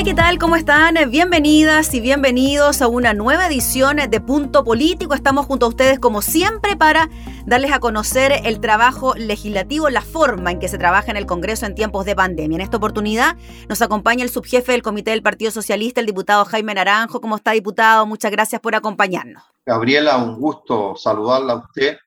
Hola, ¿qué tal? ¿Cómo están? Bienvenidas y bienvenidos a una nueva edición de Punto Político. Estamos junto a ustedes como siempre para darles a conocer el trabajo legislativo, la forma en que se trabaja en el Congreso en tiempos de pandemia. En esta oportunidad nos acompaña el subjefe del Comité del Partido Socialista, el diputado Jaime Naranjo. ¿Cómo está, diputado? Muchas gracias por acompañarnos. Gabriela, un gusto saludarla a usted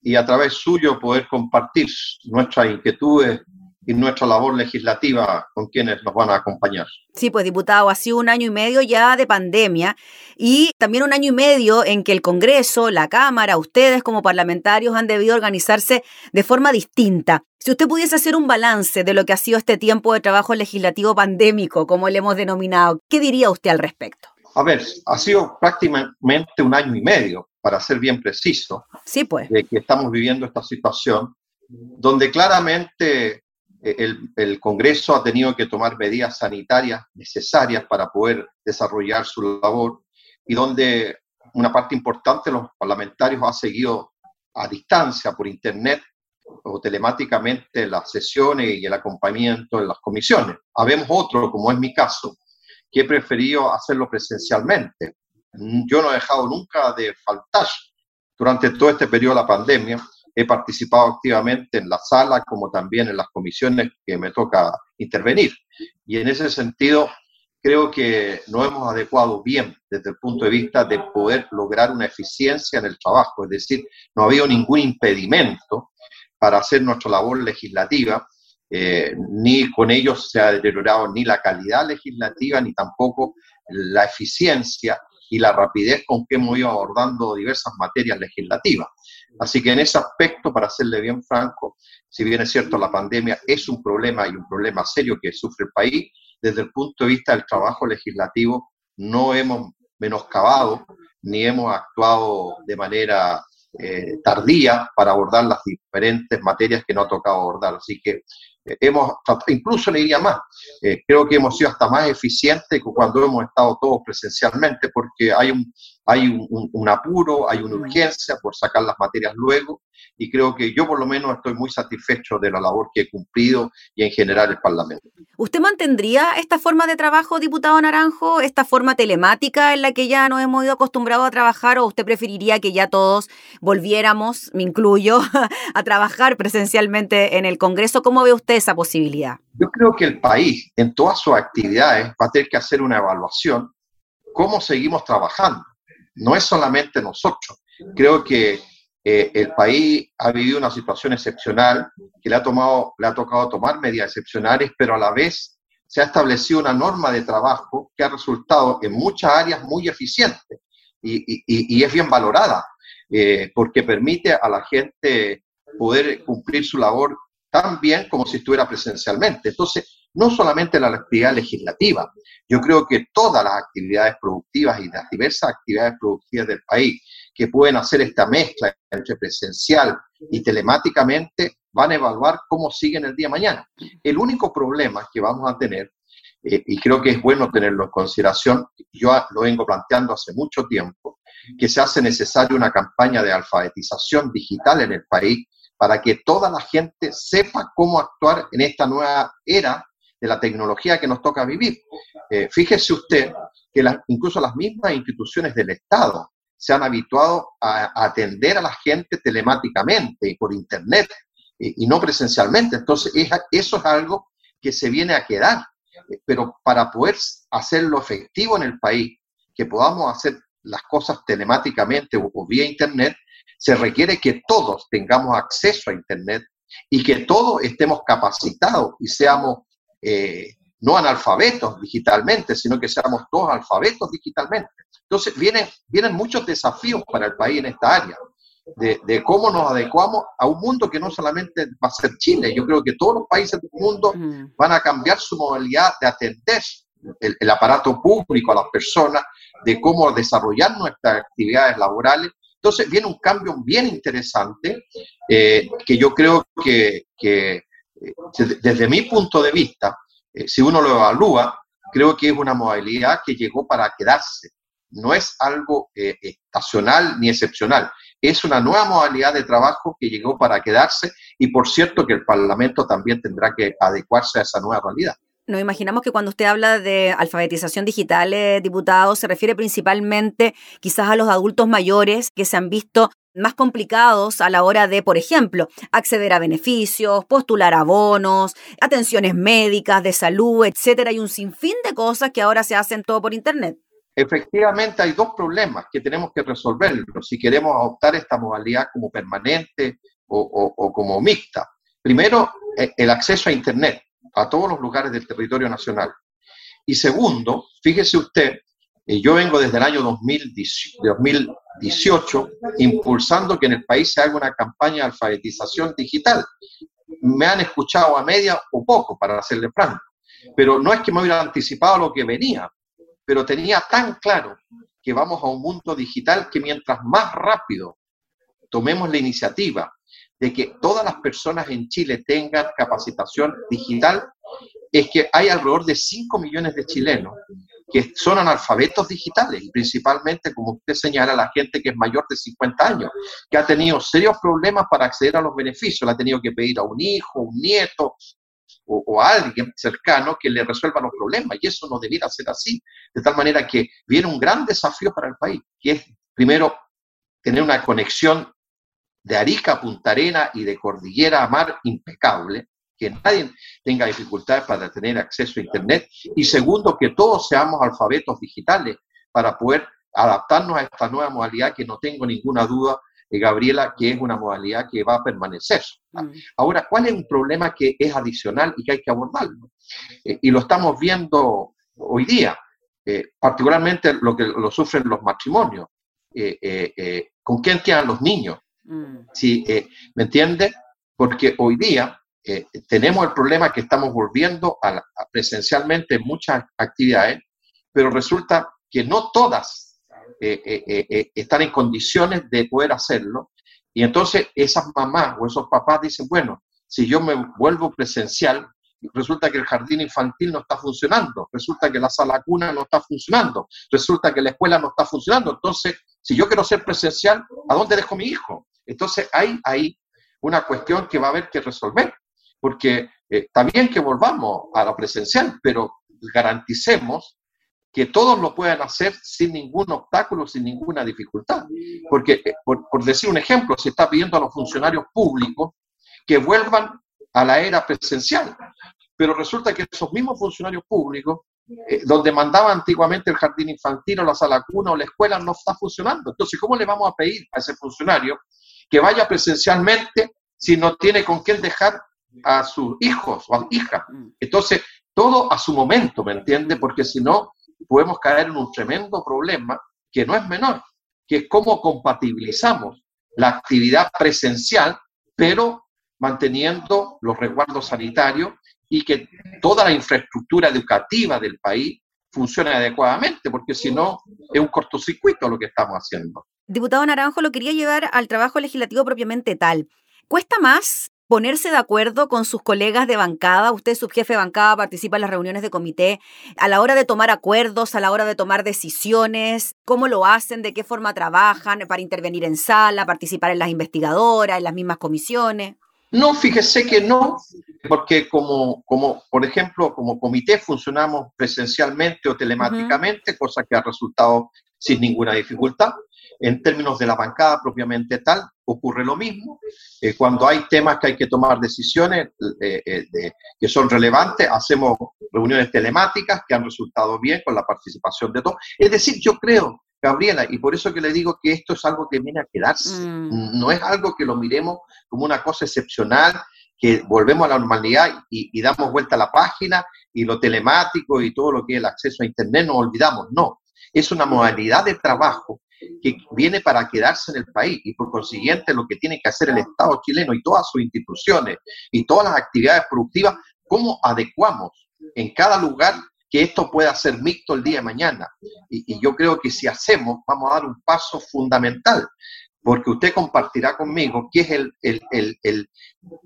y a través suyo poder compartir nuestras inquietudes y nuestra labor legislativa con quienes nos van a acompañar. Sí, pues diputado, ha sido un año y medio ya de pandemia y también un año y medio en que el Congreso, la Cámara, ustedes como parlamentarios han debido organizarse de forma distinta. Si usted pudiese hacer un balance de lo que ha sido este tiempo de trabajo legislativo pandémico, como le hemos denominado, ¿qué diría usted al respecto? A ver, ha sido prácticamente un año y medio, para ser bien preciso, sí, pues. de que estamos viviendo esta situación, donde claramente el, Congreso ha tenido que tomar medidas sanitarias necesarias para poder desarrollar su labor y donde una parte importante de los parlamentarios ha seguido a distancia por Internet o telemáticamente las sesiones y el acompañamiento en las comisiones. Habemos otro, como es mi caso, que he preferido hacerlo presencialmente. Yo no he dejado nunca de faltar durante todo este periodo de la pandemia he participado activamente en la sala como también en las comisiones que me toca intervenir. Y en ese sentido, creo que nos hemos adecuado bien desde el punto de vista de poder lograr una eficiencia en el trabajo, es decir, no ha habido ningún impedimento para hacer nuestra labor legislativa, eh, ni con ello se ha deteriorado ni la calidad legislativa, ni tampoco la eficiencia y la rapidez con que hemos ido abordando diversas materias legislativas. Así que en ese aspecto, para serle bien franco, si bien es cierto la pandemia es un problema y un problema serio que sufre el país, desde el punto de vista del trabajo legislativo no hemos menoscabado ni hemos actuado de manera eh, tardía para abordar las diferentes materias que nos ha tocado abordar. Así que eh, hemos, incluso le diría más, eh, creo que hemos sido hasta más eficientes que cuando hemos estado todos presencialmente, porque hay un, hay un, apuro, hay una urgencia por sacar las materias luego, y creo que yo por lo menos estoy muy satisfecho de la labor que he cumplido y en general el Parlamento. ¿Usted mantendría esta forma de trabajo, diputado Naranjo, esta forma telemática en la que ya nos hemos ido acostumbrados a trabajar, o usted preferiría que ya todos volviéramos, me incluyo, a trabajar presencialmente en el Congreso? ¿Cómo ve usted esa posibilidad? Yo creo que el país, en todas sus actividades, va a tener que hacer una evaluación cómo seguimos trabajando. No es solamente nosotros. Creo que eh, el país ha vivido una situación excepcional que le ha, tomado, le ha tocado tomar medidas excepcionales, pero a la vez se ha establecido una norma de trabajo que ha resultado en muchas áreas muy eficiente y, es bien valorada, eh, porque permite a la gente poder cumplir su labor tan bien como si estuviera presencialmente. Entonces, no solamente la actividad legislativa, yo creo que todas las actividades productivas y las diversas actividades productivas del país que pueden hacer esta mezcla entre presencial y telemáticamente van a evaluar cómo siguen el día de mañana. El único problema que vamos a tener, eh, y creo que es bueno tenerlo en consideración, yo lo vengo planteando hace mucho tiempo, que se hace necesaria una campaña de alfabetización digital en el país para que toda la gente sepa cómo actuar en esta nueva era de la tecnología que nos toca vivir. Eh, fíjese usted que incluso las mismas instituciones del Estado se han habituado a, atender a la gente telemáticamente y por Internet y, no presencialmente. Entonces, eso es algo que se viene a quedar. Pero para poder hacerlo efectivo en el país, que podamos hacer las cosas telemáticamente o vía Internet, se requiere que todos tengamos acceso a Internet y que todos estemos capacitados y seamos eh, no analfabetos digitalmente, sino que seamos todos alfabetos digitalmente. Entonces, vienen, vienen muchos desafíos para el país en esta área, de, cómo nos adecuamos a un mundo que no solamente va a ser Chile, yo creo que todos los países del mundo van a cambiar su modalidad de atender el, aparato público a las personas, de cómo desarrollar nuestras actividades laborales. Entonces, viene un cambio bien interesante eh, que yo creo que, eh, desde mi punto de vista, eh, si uno lo evalúa, creo que es una modalidad que llegó para quedarse. No es algo estacional ni excepcional. Es una nueva modalidad de trabajo que llegó para quedarse y por cierto que el Parlamento también tendrá que adecuarse a esa nueva realidad. Nos imaginamos que cuando usted habla de alfabetización digital, eh, diputado, se refiere principalmente quizás a los adultos mayores que se han visto más complicados a la hora de, por ejemplo, acceder a beneficios, postular abonos, atenciones médicas, de salud, etcétera, y un sinfín de cosas que ahora se hacen todo por internet. Efectivamente, hay dos problemas que tenemos que resolver si queremos adoptar esta modalidad como permanente o como mixta. Primero, eh, el acceso a Internet a todos los lugares del territorio nacional. Y segundo, fíjese usted, eh, yo vengo desde el año 2018 impulsando que en el país se haga una campaña de alfabetización digital. Me han escuchado a media o poco, para hacerle franco, pero no es que me hubiera anticipado lo que venía, pero tenía tan claro que vamos a un mundo digital que mientras más rápido tomemos la iniciativa de que todas las personas en Chile tengan capacitación digital es que hay alrededor de 5 millones de chilenos que son analfabetos digitales y principalmente, como usted señala, la gente que es mayor de 50 años, que ha tenido serios problemas para acceder a los beneficios, le ha tenido que pedir a un hijo, un nieto o, a alguien cercano que le resuelva los problemas y eso no debiera ser así, de tal manera que viene un gran desafío para el país, que es primero tener una conexión de Arica a Punta Arena y de Cordillera a Mar impecable, que nadie tenga dificultades para tener acceso a Internet. Y segundo, que todos seamos alfabetos digitales para poder adaptarnos a esta nueva modalidad que no tengo ninguna duda, eh, Gabriela, que es una modalidad que va a permanecer. Mm. Ahora, ¿cuál es un problema que es adicional y que hay que abordarlo? Eh, y lo estamos viendo hoy día, eh, particularmente lo que lo sufren los matrimonios. ¿Con quién quedan los niños? Mm. Sí, eh, ¿Me entiende? Porque hoy día eh, tenemos el problema que estamos volviendo a, presencialmente muchas actividades, pero resulta que no todas eh, están en condiciones de poder hacerlo. Y entonces esas mamás o esos papás dicen, bueno, si yo me vuelvo presencial, resulta que el jardín infantil no está funcionando, resulta que la sala cuna no está funcionando, resulta que la escuela no está funcionando. Entonces, si yo quiero ser presencial, ¿a dónde dejo mi hijo? Entonces hay ahí una cuestión que va a haber que resolver, porque eh, también que volvamos a la presencial, pero garanticemos que todos lo puedan hacer sin ningún obstáculo, sin ninguna dificultad. Porque, eh, por, por, decir un ejemplo, se está pidiendo a los funcionarios públicos que vuelvan a la era presencial, pero resulta que esos mismos funcionarios públicos eh, donde mandaba antiguamente el jardín infantil o la sala cuna o la escuela no está funcionando. Entonces, ¿cómo le vamos a pedir a ese funcionario que vaya presencialmente si no tiene con quién dejar a sus hijos o a hijas? Entonces, todo a su momento, ¿me entiende? Porque si no, podemos caer en un tremendo problema que no es menor, que es cómo compatibilizamos la actividad presencial, pero manteniendo los resguardos sanitarios y que toda la infraestructura educativa del país funcione adecuadamente, porque si no es un cortocircuito lo que estamos haciendo. Diputado Naranjo, lo quería llevar al trabajo legislativo propiamente tal. ¿Cuesta más ponerse de acuerdo con sus colegas de bancada? Usted, subjefe de bancada, participa en las reuniones de comité. A la hora de tomar acuerdos, a la hora de tomar decisiones, ¿cómo lo hacen? ¿De qué forma trabajan para intervenir en sala, participar en las investigadoras, en las mismas comisiones? No, fíjese que no, porque como, como, por ejemplo, como comité funcionamos presencialmente o telemáticamente, cosa que ha resultado sin ninguna dificultad. En términos de la bancada propiamente tal, ocurre lo mismo. Eh, cuando hay temas que hay que tomar decisiones eh, eh, que son relevantes, hacemos reuniones telemáticas que han resultado bien con la participación de todos. Es decir, yo creo Gabriela, y por eso que le digo que esto es algo que viene a quedarse. Mm. No es algo que lo miremos como una cosa excepcional, que volvemos a la normalidad y, damos vuelta a la página y lo telemático y todo lo que es el acceso a Internet nos olvidamos. No, es una modalidad de trabajo que viene para quedarse en el país y por consiguiente lo que tiene que hacer el Estado chileno y todas sus instituciones y todas las actividades productivas, cómo adecuamos en cada lugar que esto pueda ser mixto el día de mañana. Y, yo creo que si hacemos, vamos a dar un paso fundamental, porque usted compartirá conmigo que es el, el, el,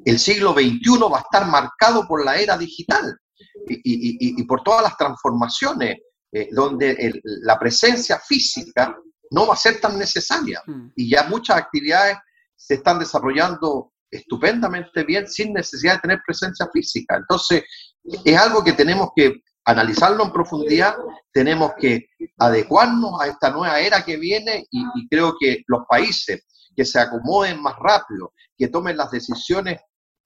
el, siglo XXI va a estar marcado por la era digital. y, por todas las transformaciones eh, donde la presencia física no va a ser tan necesaria. Mm. Y ya muchas actividades se están desarrollando estupendamente bien sin necesidad de tener presencia física. Entonces, es algo que tenemos que analizarlo en profundidad, tenemos que adecuarnos a esta nueva era que viene y, creo que los países que se acomoden más rápido, que tomen las decisiones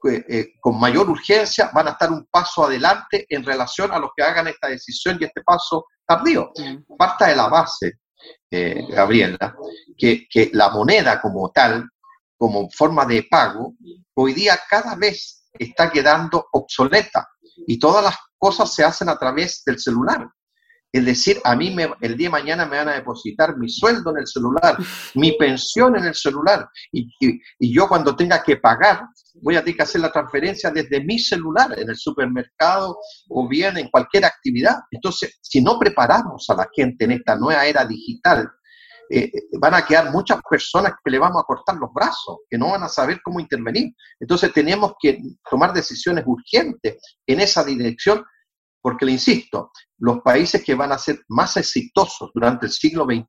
eh, eh, con mayor urgencia, van a estar un paso adelante en relación a los que hagan esta decisión y este paso tardío. Parta de la base, eh, Gabriela, que, que la moneda como tal, como forma de pago, hoy día cada vez está quedando obsoleta y todas las cosas se hacen a través del celular. Es decir, a mí me, el día de mañana me van a depositar mi sueldo en el celular, mi pensión en el celular, y, yo cuando tenga que pagar, voy a tener que hacer la transferencia desde mi celular, en el supermercado o bien en cualquier actividad. Entonces, si no preparamos a la gente en esta nueva era digital, eh, van a quedar muchas personas que le vamos a cortar los brazos, que no van a saber cómo intervenir. Entonces tenemos que tomar decisiones urgentes en esa dirección, porque le insisto, los países que van a ser más exitosos durante el siglo XXI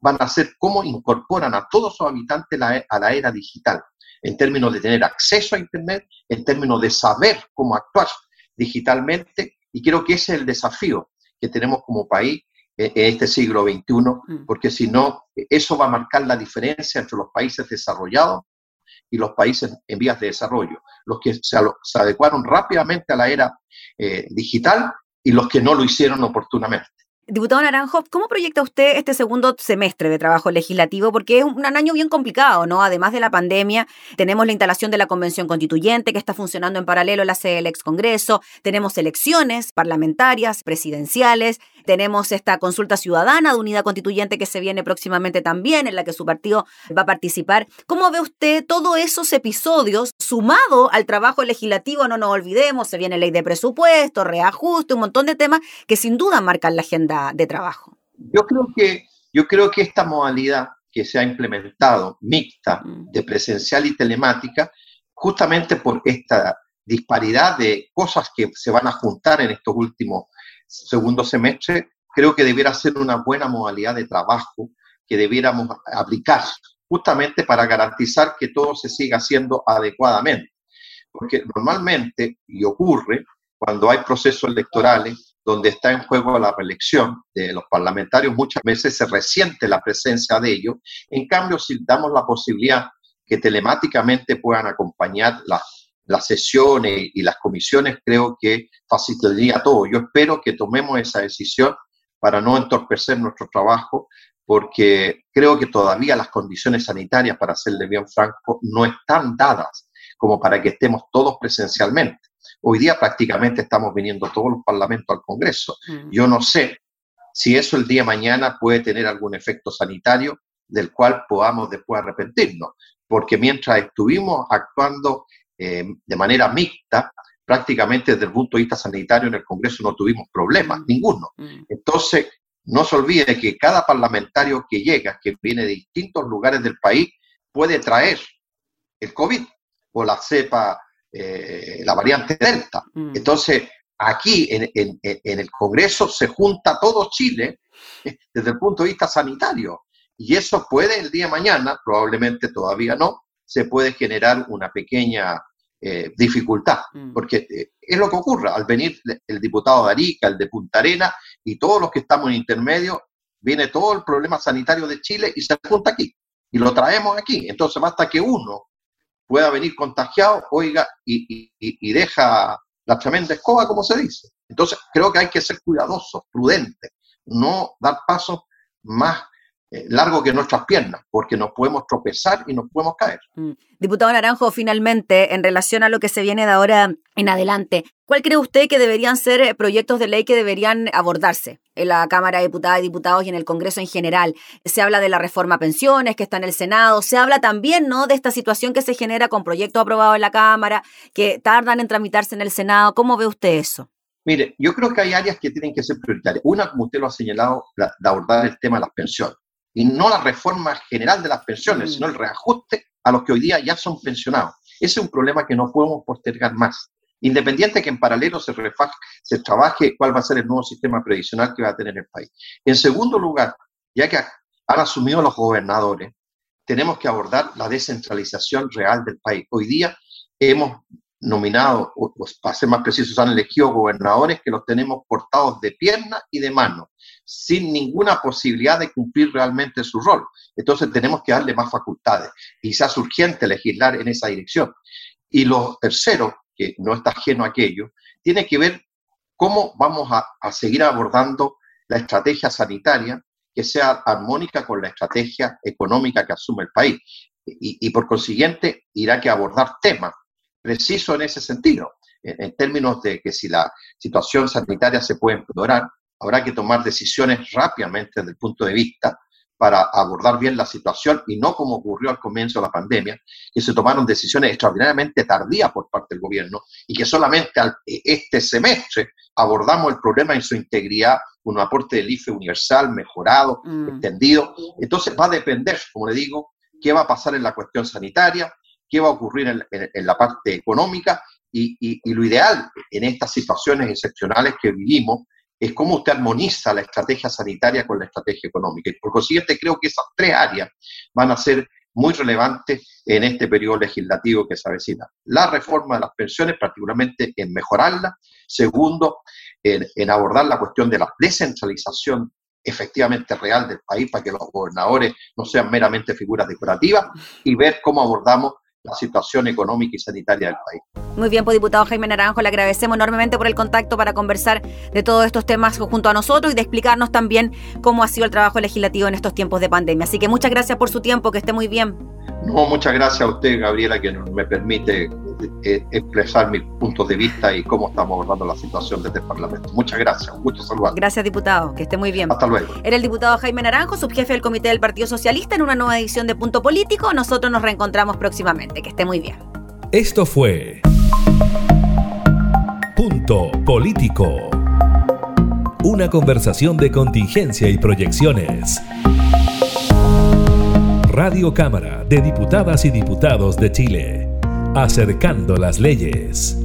van a ser cómo incorporan a todos sus habitantes a la era digital, en términos de tener acceso a Internet, en términos de saber cómo actuar digitalmente, y creo que ese es el desafío que tenemos como país en este siglo XXI, mm. porque si no, eso va a marcar la diferencia entre los países desarrollados y los países en vías de desarrollo, los que se, adecuaron rápidamente a la era eh, digital y los que no lo hicieron oportunamente. Diputado Naranjo, ¿cómo proyecta usted este segundo semestre de trabajo legislativo? Porque es un año bien complicado, ¿no? Además de la pandemia, tenemos la instalación de la Convención Constituyente que está funcionando en paralelo a la sede del ex Congreso, tenemos elecciones parlamentarias, presidenciales, tenemos esta consulta ciudadana de unidad constituyente que se viene próximamente también, en la que su partido va a participar. ¿Cómo ve usted todos esos episodios sumado al trabajo legislativo? No nos olvidemos, se viene ley de presupuesto, reajuste, un montón de temas que sin duda marcan la agenda de trabajo. Yo creo que, yo creo que esta modalidad que se ha implementado, mixta, mm. de presencial y telemática, justamente por esta disparidad de cosas que se van a juntar en estos últimos segundo semestre, creo que debiera ser una buena modalidad de trabajo que debiéramos aplicar justamente para garantizar que todo se siga haciendo adecuadamente. Porque normalmente, y ocurre, cuando hay procesos electorales donde está en juego la reelección de los parlamentarios, muchas veces se resiente la presencia de ellos. En cambio, si damos la posibilidad que telemáticamente puedan acompañar las las sesiones y las comisiones creo que facilitaría todo. Yo espero que tomemos esa decisión para no entorpecer nuestro trabajo, porque creo que todavía las condiciones sanitarias, para serle bien franco, no están dadas como para que estemos todos presencialmente. Hoy día prácticamente estamos viniendo todos los parlamentos al Congreso. Mm. Yo no sé si eso el día de mañana puede tener algún efecto sanitario del cual podamos después arrepentirnos, porque mientras estuvimos actuando eh, de manera mixta, prácticamente desde el punto de vista sanitario en el Congreso no tuvimos problemas, mm. ninguno. Mm. Entonces, no se olvide que cada parlamentario que llega, que viene de distintos lugares del país, puede traer el COVID o la cepa, eh, la variante Delta. Mm. Entonces, aquí en, en, el Congreso se junta todo Chile eh, desde el punto de vista sanitario. Y eso puede el día de mañana, probablemente todavía no, se puede generar una pequeña eh, dificultad, mm. porque eh, es lo que ocurre al venir el diputado de Arica, el de Punta Arena y todos los que estamos en intermedio, viene todo el problema sanitario de Chile y se junta aquí y lo traemos aquí. Entonces basta que uno pueda venir contagiado, oiga, y, y deja la tremenda escoba, como se dice. Entonces creo que hay que ser cuidadosos, prudentes, no dar pasos más largo que nuestras piernas, porque nos podemos tropezar y nos podemos caer. Mm. Diputado Naranjo, finalmente, en relación a lo que se viene de ahora en adelante, ¿cuál cree usted que deberían ser eh, proyectos de ley que deberían abordarse en la Cámara de Diputadas y Diputados y en el Congreso en general? Se habla de la reforma a pensiones que está en el Senado, se habla también ¿no? de esta situación que se genera con proyectos aprobados en la Cámara, que tardan en tramitarse en el Senado. ¿Cómo ve usted eso? Mire, yo creo que hay áreas que tienen que ser prioritarias. Una, como usted lo ha señalado, de abordar el tema de las pensiones y no la reforma general de las pensiones, mm. sino el reajuste a los que hoy día ya son pensionados. Ese es un problema que no podemos postergar más. independiente que en paralelo se, se trabaje cuál va a ser el nuevo sistema previsional que va a tener el país. En segundo lugar, ya que han asumido los gobernadores, tenemos que abordar la descentralización real del país. Hoy día hemos nominado, o, para ser más precisos, han elegido gobernadores que los tenemos portados de pierna y de mano, sin ninguna posibilidad de cumplir realmente su rol. Entonces tenemos que darle más facultades. Quizás urgente legislar en esa dirección. Y lo tercero, que no está ajeno a aquello, tiene que ver cómo vamos a, seguir abordando la estrategia sanitaria que sea armónica con la estrategia económica que asume el país. Y, por consiguiente, irá que abordar temas precisos en ese sentido, en, términos de que si la situación sanitaria se puede empeorar, habrá que tomar decisiones rápidamente desde el punto de vista para abordar bien la situación y no como ocurrió al comienzo de la pandemia, que se tomaron decisiones extraordinariamente tardías por parte del gobierno y que solamente este semestre abordamos el problema en su integridad, un aporte del IFE universal, mejorado, mm. extendido. Entonces va a depender, como le digo, qué va a pasar en la cuestión sanitaria, qué va a ocurrir en, la parte económica y, y lo ideal en estas situaciones excepcionales que vivimos es cómo usted armoniza la estrategia sanitaria con la estrategia económica. Y por consiguiente, creo que esas tres áreas van a ser muy relevantes en este periodo legislativo que se avecina. La reforma de las pensiones, particularmente en mejorarla. Segundo, en, abordar la cuestión de la descentralización efectivamente real del país para que los gobernadores no sean meramente figuras decorativas y ver cómo abordamos la situación económica y sanitaria del país. Muy bien, pues diputado Jaime Naranjo, le agradecemos enormemente por el contacto para conversar de todos estos temas junto a nosotros y de explicarnos también cómo ha sido el trabajo legislativo en estos tiempos de pandemia. Así que muchas gracias por su tiempo, que esté muy bien. No, muchas gracias a usted, Gabriela, que me permite eh, expresar mis puntos de vista y cómo estamos abordando la situación desde el Parlamento. Muchas gracias, muchos saludos. Gracias, diputado, que esté muy bien. Hasta luego. Era el diputado Jaime Naranjo, subjefe del Comité del Partido Socialista, en una nueva edición de Punto Político. Nosotros nos reencontramos próximamente. Que esté muy bien. Esto fue Punto Político. Una conversación de contingencia y proyecciones. Radio Cámara de Diputadas y Diputados de Chile acercando las leyes.